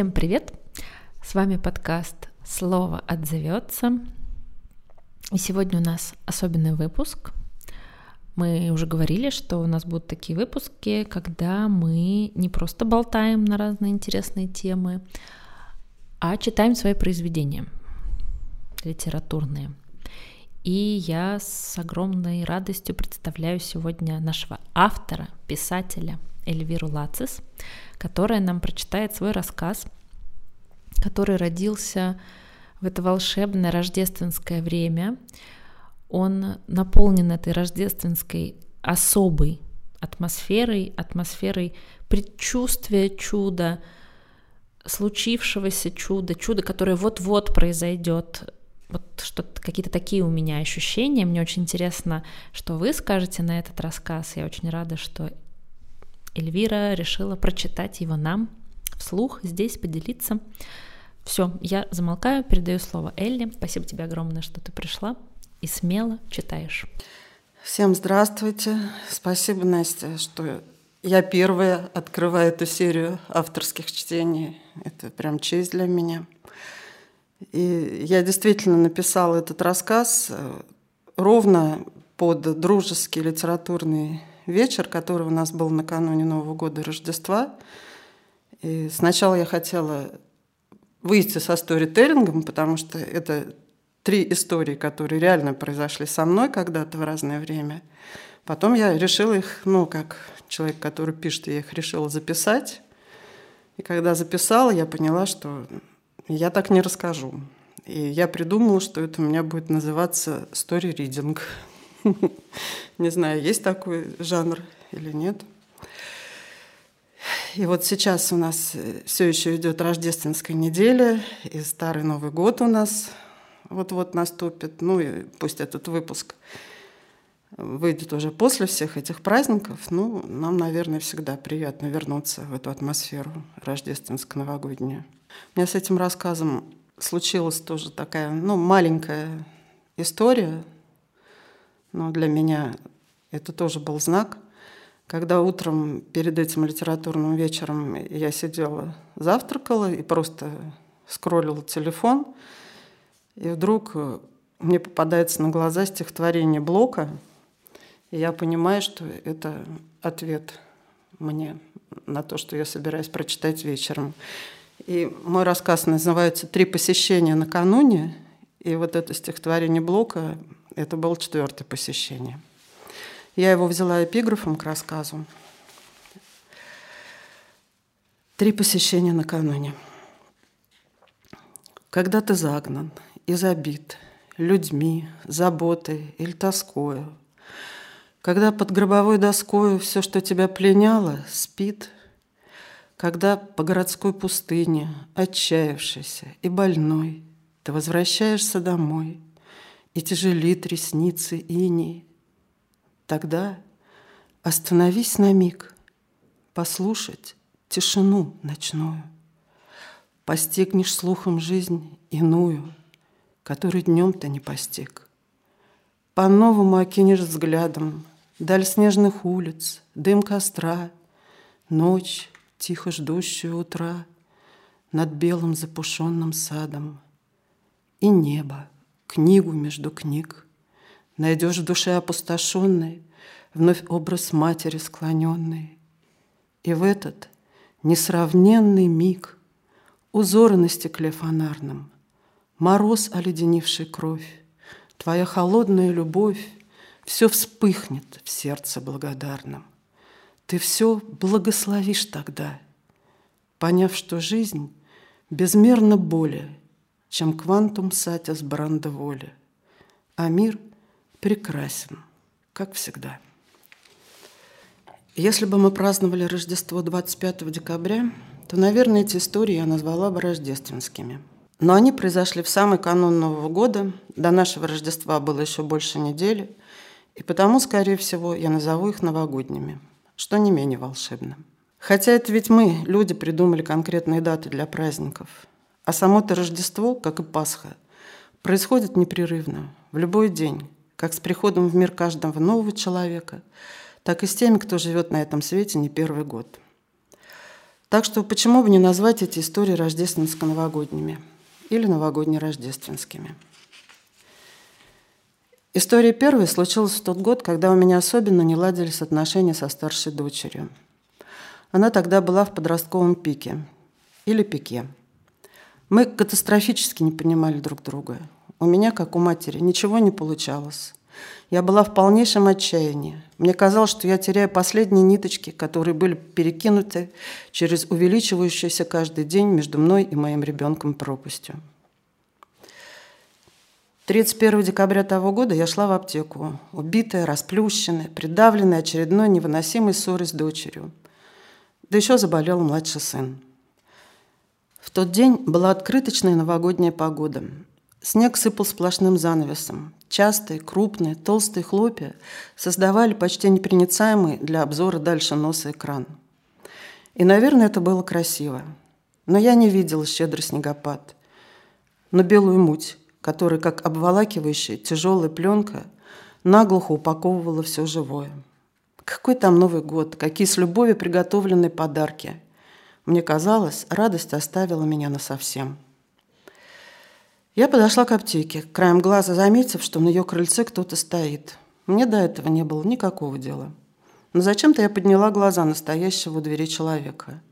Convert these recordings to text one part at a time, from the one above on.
Всем привет! С вами подкаст «Слово отзовется». И сегодня у нас особенный выпуск. Мы уже говорили, что у нас будут такие выпуски, когда мы не просто болтаем на разные интересные темы, а читаем свои произведения литературные. И я с огромной радостью представляю сегодня нашего автора, писателя Эльвиру Лацис, которая нам прочитает свой рассказ, который родился в это волшебное рождественское время. Он наполнен этой рождественской особой атмосферой, атмосферой предчувствия чуда, случившегося чуда, чуда, которое вот-вот произойдет. Вот что-то, какие-то такие у меня ощущения. Мне очень интересно, что вы скажете на этот рассказ. Я очень рада, что Эльвира решила прочитать его нам вслух, здесь поделиться. Все, я замолкаю, передаю слово Элли. Спасибо тебе огромное, что ты пришла и смело читаешь. Всем здравствуйте. Спасибо, Настя, что я первая открываю эту серию авторских чтений. Это прям честь для меня. И я действительно написала этот рассказ э, ровно под дружеский литературный вечер, который у нас был накануне Нового года Рождества. И сначала я хотела выйти со сторителлингом, потому что это три истории, которые реально произошли со мной когда-то в разное время. Потом я решила их, ну, как человек, который пишет, я их решила записать. И когда записала, я поняла, что я так не расскажу. И я придумала, что это у меня будет называться story reading. Не знаю, есть такой жанр или нет. И вот сейчас у нас э, все еще идет рождественская неделя, и Старый Новый год у нас вот-вот наступит. Ну и пусть этот выпуск выйдет уже после всех этих праздников. Ну, нам, наверное, всегда приятно вернуться в эту атмосферу рождественско-новогоднюю. У меня с этим рассказом случилась тоже такая, ну, маленькая история, но для меня это тоже был знак. Когда утром перед этим литературным вечером я сидела, завтракала и просто скроллила телефон, и вдруг э, мне попадается на глаза стихотворение Блока, и я понимаю, что это ответ мне на то, что я собираюсь прочитать вечером. И мой рассказ называется «Три посещения накануне», и вот это стихотворение Блока это было четвертое посещение. Я его взяла эпиграфом к рассказу. Три посещения накануне. Когда ты загнан и забит людьми, заботой или тоскою, когда под гробовой доскою все, что тебя пленяло, спит, когда по городской пустыне, отчаявшийся и больной, ты возвращаешься домой – и тяжелит ресницы иней. Тогда остановись на миг, послушать тишину ночную. Постигнешь слухом жизнь иную, которую днем то не постиг. По-новому окинешь взглядом даль снежных улиц, дым костра, ночь, тихо ждущую утра над белым запушенным садом и небо, книгу между книг. Найдешь в душе опустошенной вновь образ матери склоненной. И в этот несравненный миг узоры на стекле фонарном, мороз, оледенивший кровь, твоя холодная любовь все вспыхнет в сердце благодарном. Ты все благословишь тогда, поняв, что жизнь безмерно более, чем квантум сатис бранда воли. А мир прекрасен, как всегда. Если бы мы праздновали Рождество 25 декабря, то, наверное, эти истории я назвала бы рождественскими. Но они произошли в самый канун Нового года, до нашего Рождества было еще больше недели, и потому, скорее всего, я назову их новогодними, что не менее волшебно. Хотя это ведь мы, люди, придумали конкретные даты для праздников – а само-то Рождество, как и Пасха, происходит непрерывно, в любой день, как с приходом в мир каждого нового человека, так и с теми, кто живет на этом свете не первый год. Так что почему бы не назвать эти истории рождественско-новогодними или новогодне-рождественскими? История первая случилась в тот год, когда у меня особенно не ладились отношения со старшей дочерью. Она тогда была в подростковом пике или пике. Мы катастрофически не понимали друг друга. У меня, как у матери, ничего не получалось. Я была в полнейшем отчаянии. Мне казалось, что я теряю последние ниточки, которые были перекинуты через увеличивающуюся каждый день между мной и моим ребенком пропастью. 31 декабря того года я шла в аптеку, убитая, расплющенная, придавленная очередной невыносимой ссорой с дочерью. Да еще заболел младший сын. Тот день была открыточная новогодняя погода. Снег сыпал сплошным занавесом. Частые, крупные, толстые хлопья создавали почти непроницаемый для обзора дальше носа экран. И, наверное, это было красиво. Но я не видела щедрый снегопад. Но белую муть, которая, как обволакивающая тяжелая пленка, наглухо упаковывала все живое. Какой там Новый год, какие с любовью приготовленные подарки. Мне казалось, радость оставила меня насовсем. Я подошла к аптеке, краем глаза заметив, что на ее крыльце кто-то стоит. Мне до этого не было никакого дела. Но зачем-то я подняла глаза настоящего у двери человека.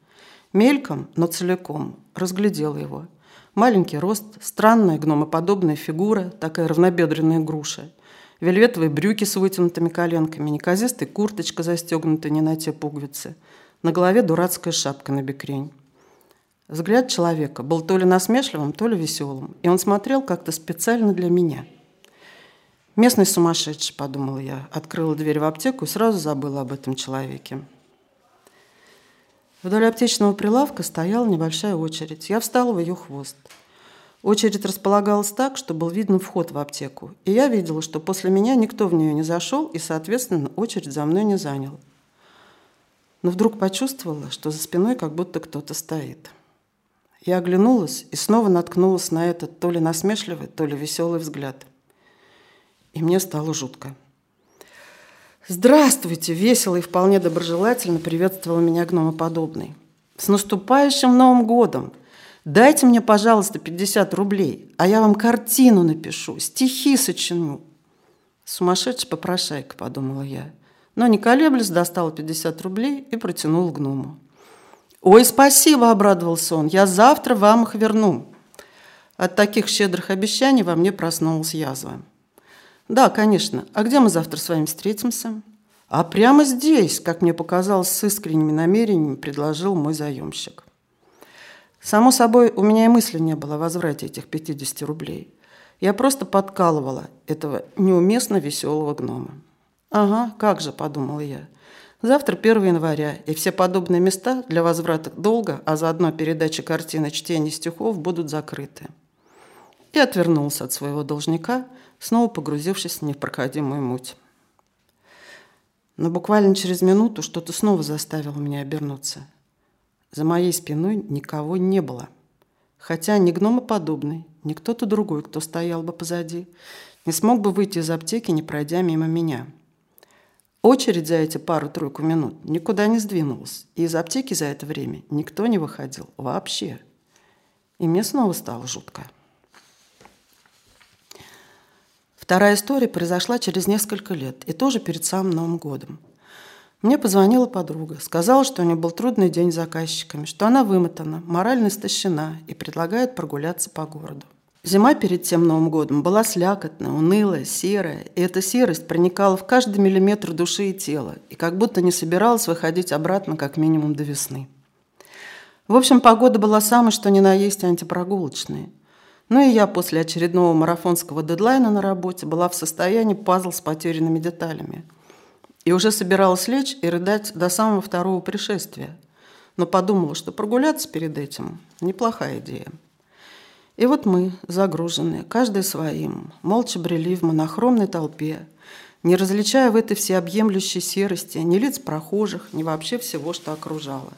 Мельком, но целиком, разглядела его – Маленький рост, странная гномоподобная фигура, такая равнобедренная груша. Вельветовые брюки с вытянутыми коленками, неказистая курточка, застегнутая не на те пуговицы. На голове дурацкая шапка на бекрень. Взгляд человека был то ли насмешливым, то ли веселым, и он смотрел как-то специально для меня. «Местный сумасшедший», — подумала я, открыла дверь в аптеку и сразу забыла об этом человеке. Вдоль аптечного прилавка стояла небольшая очередь. Я встала в ее хвост. Очередь располагалась так, что был виден вход в аптеку. И я видела, что после меня никто в нее не зашел, и, соответственно, очередь за мной не занял. Но вдруг почувствовала, что за спиной как будто кто-то стоит. Я оглянулась и снова наткнулась на этот то ли насмешливый, то ли веселый взгляд. И мне стало жутко. «Здравствуйте!» – весело и вполне доброжелательно приветствовал меня гномоподобный. «С наступающим Новым годом! Дайте мне, пожалуйста, 50 рублей, а я вам картину напишу, стихи сочиню». «Сумасшедший попрошайка», – подумала я. Но, не колеблясь, достала 50 рублей и протянул гному. «Ой, спасибо!» – обрадовался он. «Я завтра вам их верну». От таких щедрых обещаний во мне проснулась язва. Да, конечно. А где мы завтра с вами встретимся? А прямо здесь, как мне показалось, с искренними намерениями предложил мой заемщик. Само собой, у меня и мысли не было о возврате этих 50 рублей. Я просто подкалывала этого неуместно веселого гнома. «Ага, как же», – подумала я. «Завтра 1 января, и все подобные места для возврата долга, а заодно передачи картины чтения стихов будут закрыты». И отвернулся от своего должника – снова погрузившись в непроходимую муть. Но буквально через минуту что-то снова заставило меня обернуться. За моей спиной никого не было. Хотя ни гномоподобный, ни кто-то другой, кто стоял бы позади, не смог бы выйти из аптеки, не пройдя мимо меня. Очередь за эти пару-тройку минут никуда не сдвинулась, и из аптеки за это время никто не выходил вообще. И мне снова стало жутко. Вторая история произошла через несколько лет, и тоже перед самым Новым годом. Мне позвонила подруга, сказала, что у нее был трудный день с заказчиками, что она вымотана, морально истощена и предлагает прогуляться по городу. Зима перед тем Новым годом была слякотная, унылая, серая, и эта серость проникала в каждый миллиметр души и тела, и как будто не собиралась выходить обратно как минимум до весны. В общем, погода была самой что ни на есть антипрогулочная. Ну и я после очередного марафонского дедлайна на работе была в состоянии пазл с потерянными деталями. И уже собиралась лечь и рыдать до самого второго пришествия. Но подумала, что прогуляться перед этим – неплохая идея. И вот мы, загруженные, каждый своим, молча брели в монохромной толпе, не различая в этой всеобъемлющей серости ни лиц прохожих, ни вообще всего, что окружало.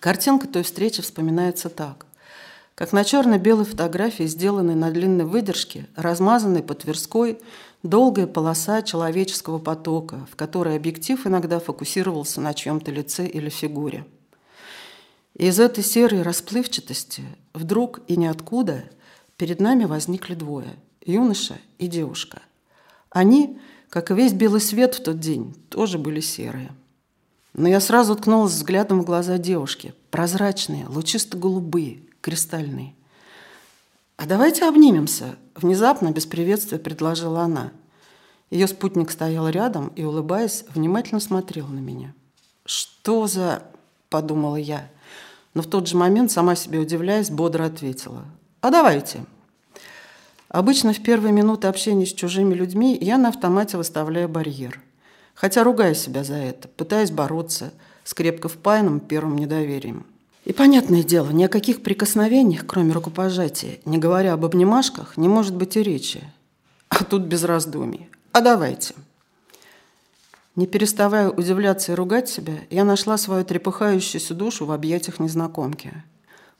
Картинка той встречи вспоминается так. Как на черно-белой фотографии, сделанной на длинной выдержке, размазанной по Тверской, долгая полоса человеческого потока, в которой объектив иногда фокусировался на чьем-то лице или фигуре. И из этой серой расплывчатости вдруг и ниоткуда перед нами возникли двое – юноша и девушка. Они, как и весь белый свет в тот день, тоже были серые. Но я сразу ткнулась взглядом в глаза девушки, прозрачные, лучисто-голубые, кристальные. «А давайте обнимемся», – внезапно, без приветствия, предложила она. Ее спутник стоял рядом и, улыбаясь, внимательно смотрел на меня. «Что за...» – подумала я – но в тот же момент, сама себе удивляясь, бодро ответила. «А давайте». Обычно в первые минуты общения с чужими людьми я на автомате выставляю барьер. Хотя ругаю себя за это, пытаясь бороться с крепко впаянным первым недоверием. И понятное дело, ни о каких прикосновениях, кроме рукопожатия, не говоря об обнимашках, не может быть и речи. А тут без раздумий. А давайте. Не переставая удивляться и ругать себя, я нашла свою трепыхающуюся душу в объятиях незнакомки.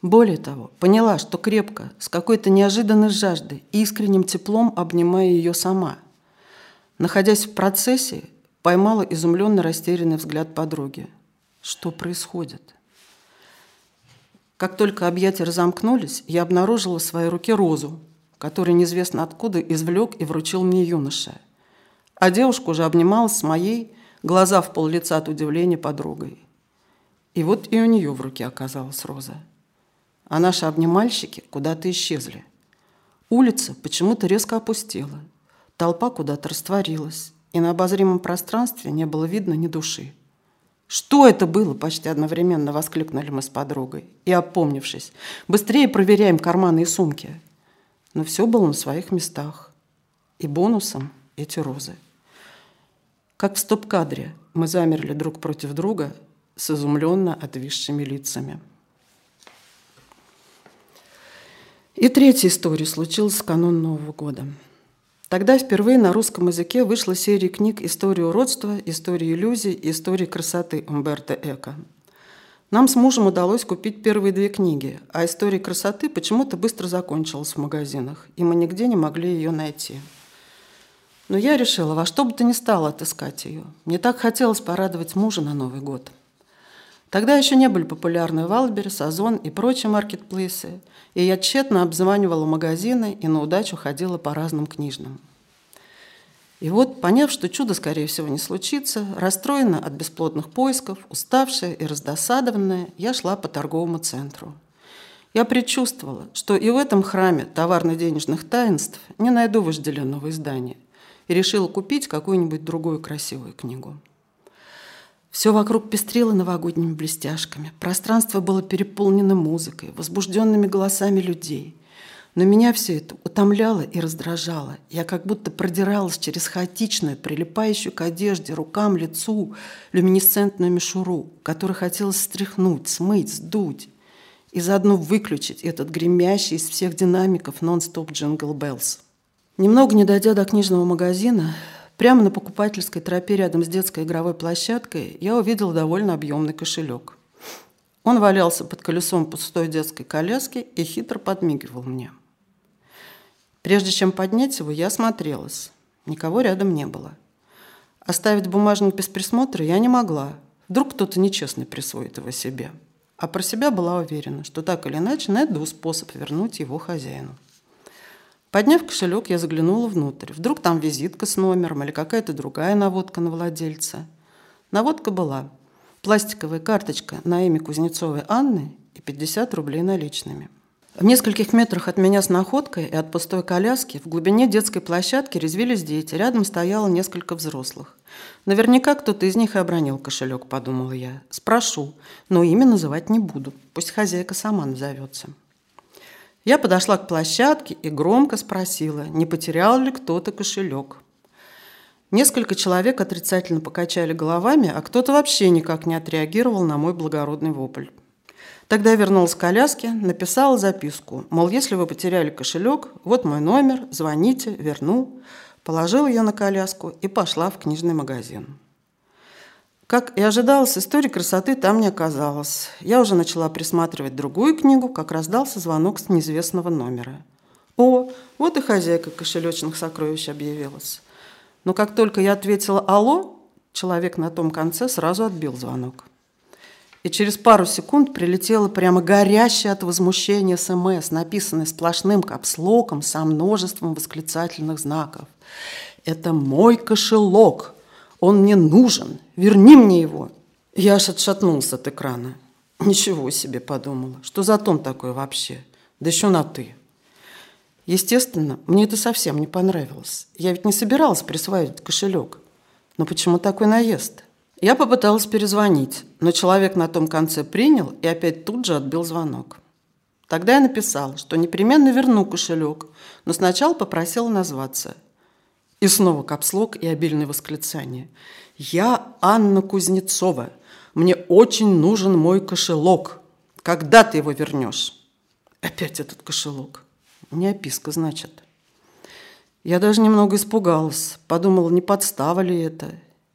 Более того, поняла, что крепко, с какой-то неожиданной жаждой, искренним теплом обнимая ее сама. Находясь в процессе, поймала изумленно растерянный взгляд подруги. Что происходит? Как только объятия разомкнулись, я обнаружила в своей руке розу, которую неизвестно откуда извлек и вручил мне юноша – а девушка уже обнималась с моей, глаза в пол лица от удивления подругой. И вот и у нее в руке оказалась роза. А наши обнимальщики куда-то исчезли. Улица почему-то резко опустела. Толпа куда-то растворилась, и на обозримом пространстве не было видно ни души. «Что это было?» – почти одновременно воскликнули мы с подругой. И, опомнившись, быстрее проверяем карманы и сумки. Но все было на своих местах. И бонусом эти розы. Как в стоп-кадре мы замерли друг против друга с изумленно отвисшими лицами. И третья история случилась в канун Нового года. Тогда впервые на русском языке вышла серия книг «История уродства», «История иллюзий» и «История красоты» Умберто Эко. Нам с мужем удалось купить первые две книги, а «История красоты» почему-то быстро закончилась в магазинах, и мы нигде не могли ее найти. Но я решила во что бы то ни стало отыскать ее. Мне так хотелось порадовать мужа на Новый год. Тогда еще не были популярны Wildberries, Озон и прочие маркетплейсы, и я тщетно обзванивала магазины и на удачу ходила по разным книжным. И вот, поняв, что чудо, скорее всего, не случится, расстроена от бесплодных поисков, уставшая и раздосадованная, я шла по торговому центру. Я предчувствовала, что и в этом храме товарно-денежных таинств не найду вожделенного издания – и решила купить какую-нибудь другую красивую книгу. Все вокруг пестрило новогодними блестяшками. Пространство было переполнено музыкой, возбужденными голосами людей. Но меня все это утомляло и раздражало. Я как будто продиралась через хаотичную, прилипающую к одежде, рукам, лицу, люминесцентную мишуру, которую хотелось стряхнуть, смыть, сдуть и заодно выключить этот гремящий из всех динамиков нон-стоп джингл беллс. Немного не дойдя до книжного магазина, прямо на покупательской тропе рядом с детской игровой площадкой я увидела довольно объемный кошелек. Он валялся под колесом пустой детской коляски и хитро подмигивал мне. Прежде чем поднять его, я осмотрелась. Никого рядом не было. Оставить бумажник без присмотра я не могла. Вдруг кто-то нечестный присвоит его себе. А про себя была уверена, что так или иначе найду способ вернуть его хозяину. Подняв кошелек, я заглянула внутрь. Вдруг там визитка с номером или какая-то другая наводка на владельца. Наводка была. Пластиковая карточка на имя Кузнецовой Анны и 50 рублей наличными. В нескольких метрах от меня с находкой и от пустой коляски в глубине детской площадки резвились дети. Рядом стояло несколько взрослых. Наверняка кто-то из них и обронил кошелек, подумала я. Спрошу, но имя называть не буду. Пусть хозяйка сама назовется. Я подошла к площадке и громко спросила, не потерял ли кто-то кошелек. Несколько человек отрицательно покачали головами, а кто-то вообще никак не отреагировал на мой благородный вопль. Тогда я вернулась к коляске, написала записку, мол, если вы потеряли кошелек, вот мой номер, звоните, верну. Положила ее на коляску и пошла в книжный магазин. Как и ожидалось, истории красоты там не оказалось. Я уже начала присматривать другую книгу, как раздался звонок с неизвестного номера. О, вот и хозяйка кошелечных сокровищ объявилась. Но как только я ответила «Алло», человек на том конце сразу отбил звонок. И через пару секунд прилетела прямо горящая от возмущения СМС, написанная сплошным капслоком со множеством восклицательных знаков. «Это мой кошелек! Он мне нужен! Верни мне его!» Я аж отшатнулся от экрана. Ничего себе, подумала. Что за тон такой вообще? Да еще на «ты». Естественно, мне это совсем не понравилось. Я ведь не собиралась присваивать кошелек. Но почему такой наезд? Я попыталась перезвонить, но человек на том конце принял и опять тут же отбил звонок. Тогда я написала, что непременно верну кошелек, но сначала попросила назваться. И снова капслог и обильное восклицание. «Я Анна Кузнецова. Мне очень нужен мой кошелек. Когда ты его вернешь?» Опять этот кошелек. Не описка, значит. Я даже немного испугалась. Подумала, не подстава ли это.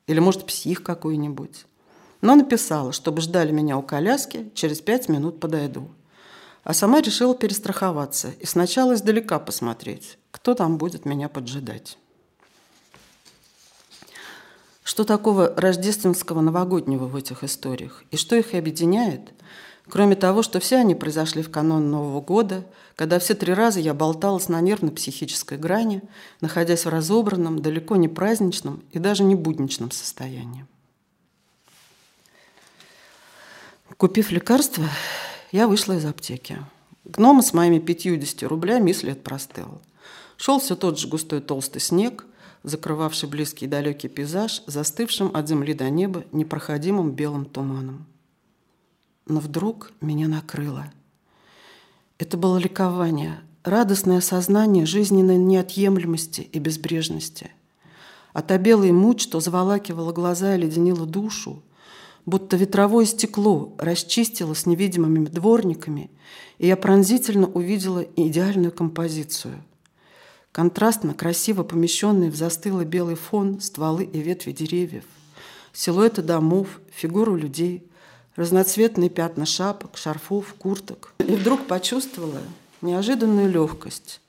Или, может, псих какой-нибудь. Но написала, чтобы ждали меня у коляски, через пять минут подойду. А сама решила перестраховаться и сначала издалека посмотреть, кто там будет меня поджидать. Что такого рождественского новогоднего в этих историях? И что их объединяет? Кроме того, что все они произошли в канон Нового года, когда все три раза я болталась на нервно-психической грани, находясь в разобранном, далеко не праздничном и даже не будничном состоянии. Купив лекарство, я вышла из аптеки. Гнома с моими 50 рублями след простыл. Шел все тот же густой толстый снег, закрывавший близкий и далекий пейзаж, застывшим от земли до неба непроходимым белым туманом но вдруг меня накрыло. Это было ликование, радостное осознание жизненной неотъемлемости и безбрежности. От обелой муть, что заволакивала глаза и леденила душу, будто ветровое стекло расчистило с невидимыми дворниками, и я пронзительно увидела идеальную композицию. Контрастно, красиво помещенные в застылый белый фон стволы и ветви деревьев, силуэты домов, фигуру людей, разноцветные пятна шапок, шарфов, курток. И вдруг почувствовала неожиданную легкость,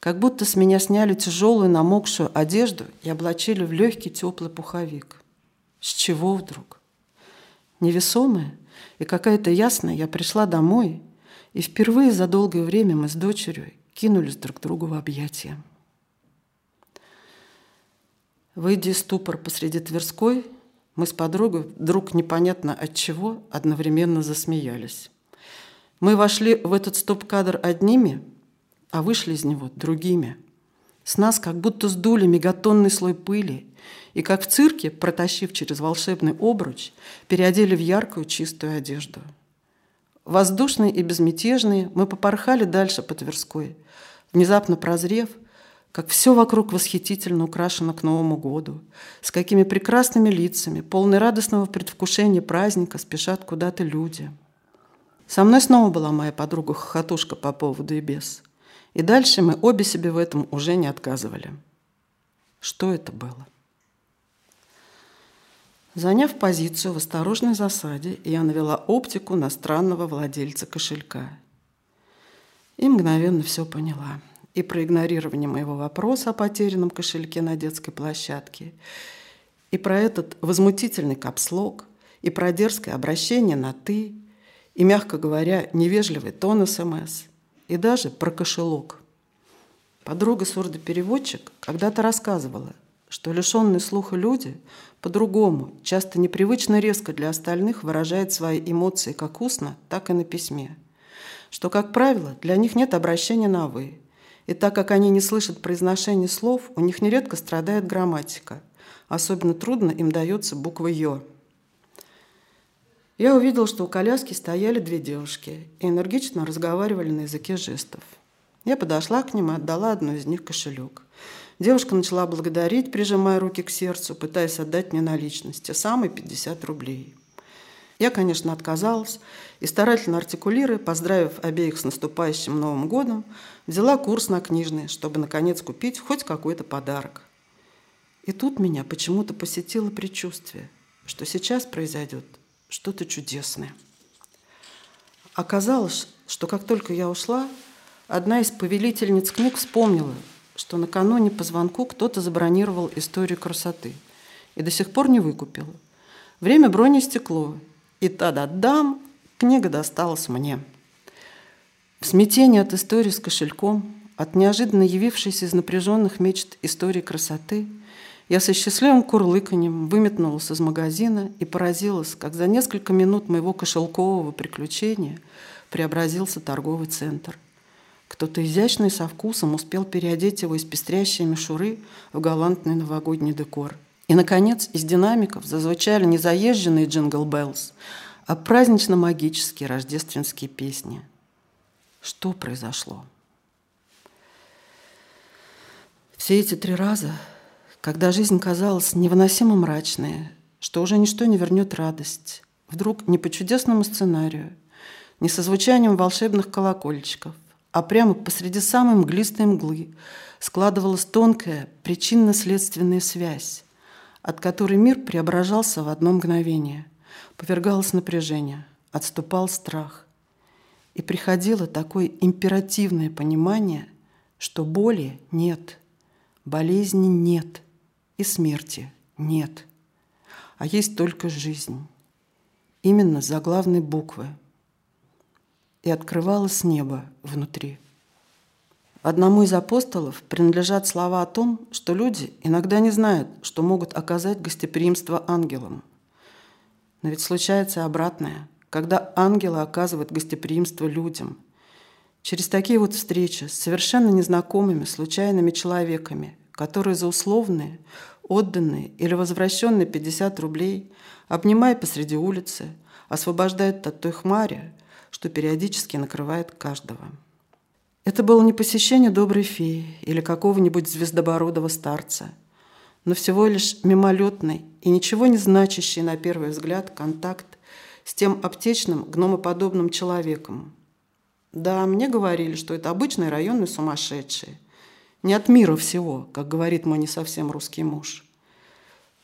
как будто с меня сняли тяжелую намокшую одежду и облачили в легкий теплый пуховик. С чего вдруг? Невесомая и какая-то ясная, я пришла домой, и впервые за долгое время мы с дочерью кинулись друг другу в объятия. Выйдя из ступора посреди Тверской, мы с подругой вдруг непонятно от чего одновременно засмеялись. Мы вошли в этот стоп-кадр одними, а вышли из него другими. С нас как будто сдули мегатонный слой пыли, и как в цирке, протащив через волшебный обруч, переодели в яркую чистую одежду. Воздушные и безмятежные мы попорхали дальше по Тверской, внезапно прозрев – как все вокруг восхитительно украшено к Новому году, с какими прекрасными лицами, полной радостного предвкушения праздника спешат куда-то люди. Со мной снова была моя подруга-хохотушка по поводу и без. И дальше мы обе себе в этом уже не отказывали. Что это было? Заняв позицию в осторожной засаде, я навела оптику на странного владельца кошелька. И мгновенно все поняла – и про игнорирование моего вопроса о потерянном кошельке на детской площадке, и про этот возмутительный капслог, и про дерзкое обращение на «ты», и, мягко говоря, невежливый тон СМС, и даже про кошелек. Подруга-сурдопереводчик когда-то рассказывала, что лишенные слуха люди по-другому, часто непривычно резко для остальных выражают свои эмоции как устно, так и на письме. Что, как правило, для них нет обращения на «вы», и так как они не слышат произношения слов, у них нередко страдает грамматика. Особенно трудно им дается буква «ё». Я увидел, что у коляски стояли две девушки и энергично разговаривали на языке жестов. Я подошла к ним и отдала одну из них кошелек. Девушка начала благодарить, прижимая руки к сердцу, пытаясь отдать мне наличность, те самые 50 рублей. Я, конечно, отказалась и, старательно артикулируя, поздравив обеих с наступающим Новым годом, взяла курс на книжный, чтобы, наконец, купить хоть какой-то подарок. И тут меня почему-то посетило предчувствие, что сейчас произойдет что-то чудесное. Оказалось, что как только я ушла, одна из повелительниц книг вспомнила, что накануне по звонку кто-то забронировал историю красоты и до сих пор не выкупил. Время брони стекло, И та-да-дам, книга досталась мне. В смятении от истории с кошельком, от неожиданно явившейся из напряженных мечт истории красоты, я со счастливым курлыканьем выметнулась из магазина и поразилась, как за несколько минут моего кошелкового приключения преобразился торговый центр. Кто-то изящный со вкусом успел переодеть его из пестрящей мишуры в галантный новогодний декор. И, наконец, из динамиков зазвучали не заезженные Jingle Bells, а празднично-магические рождественские песни. Что произошло? Все эти три раза, когда жизнь казалась невыносимо мрачной, что уже ничто не вернет радость, вдруг не по чудесному сценарию, не со звучанием волшебных колокольчиков, а прямо посреди самой мглистой мглы складывалась тонкая причинно-следственная связь, от которой мир преображался в одно мгновение, повергалось напряжение, отступал страх. И приходило такое императивное понимание, что боли нет, болезни нет и смерти нет, а есть только жизнь. Именно за главной буквы – и открывалось небо внутри. Одному из апостолов принадлежат слова о том, что люди иногда не знают, что могут оказать гостеприимство ангелам. Но ведь случается обратное, когда ангелы оказывают гостеприимство людям. Через такие вот встречи с совершенно незнакомыми, случайными человеками, которые за условные, отданные или возвращенные 50 рублей, обнимая посреди улицы, освобождают от той хмари, что периодически накрывает каждого. Это было не посещение доброй феи или какого-нибудь звездобородого старца, но всего лишь мимолетный и ничего не значащий на первый взгляд контакт с тем аптечным гномоподобным человеком. Да, мне говорили, что это обычный районный сумасшедший. Не от мира всего, как говорит мой не совсем русский муж.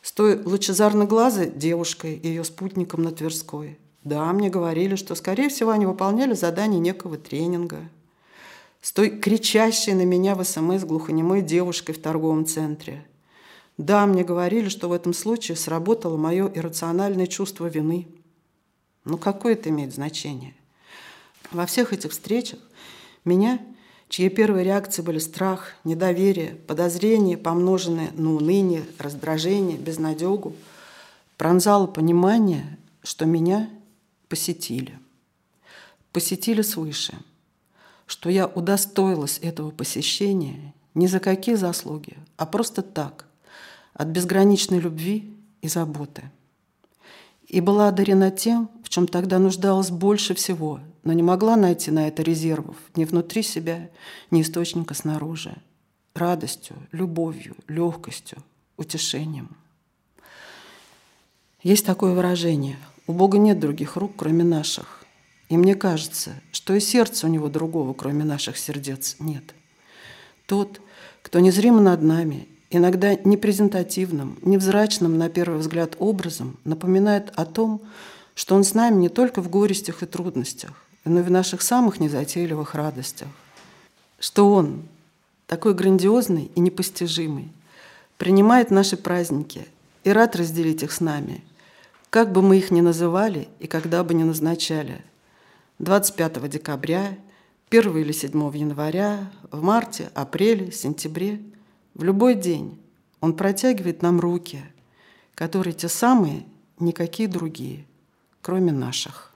С той лучезарно-глазой девушкой и ее спутником на Тверской – да, мне говорили, что, скорее всего, они выполняли задание некого тренинга. С той кричащей на меня в СМС глухонемой девушкой в торговом центре. Да, мне говорили, что в этом случае сработало мое иррациональное чувство вины. Но какое это имеет значение? Во всех этих встречах меня, чьи первые реакции были страх, недоверие, подозрение, помноженное на уныние, раздражение, безнадегу, пронзало понимание, что меня посетили. Посетили свыше, что я удостоилась этого посещения не за какие заслуги, а просто так, от безграничной любви и заботы. И была одарена тем, в чем тогда нуждалась больше всего, но не могла найти на это резервов ни внутри себя, ни источника снаружи. Радостью, любовью, легкостью, утешением. Есть такое выражение у Бога нет других рук, кроме наших. И мне кажется, что и сердца у него другого, кроме наших сердец, нет. Тот, кто незримо над нами, иногда непрезентативным, невзрачным на первый взгляд образом, напоминает о том, что он с нами не только в горестях и трудностях, но и в наших самых незатейливых радостях. Что он, такой грандиозный и непостижимый, принимает наши праздники и рад разделить их с нами – как бы мы их ни называли и когда бы ни назначали. 25 декабря, 1 или 7 января, в марте, апреле, сентябре, в любой день он протягивает нам руки, которые те самые, никакие другие, кроме наших.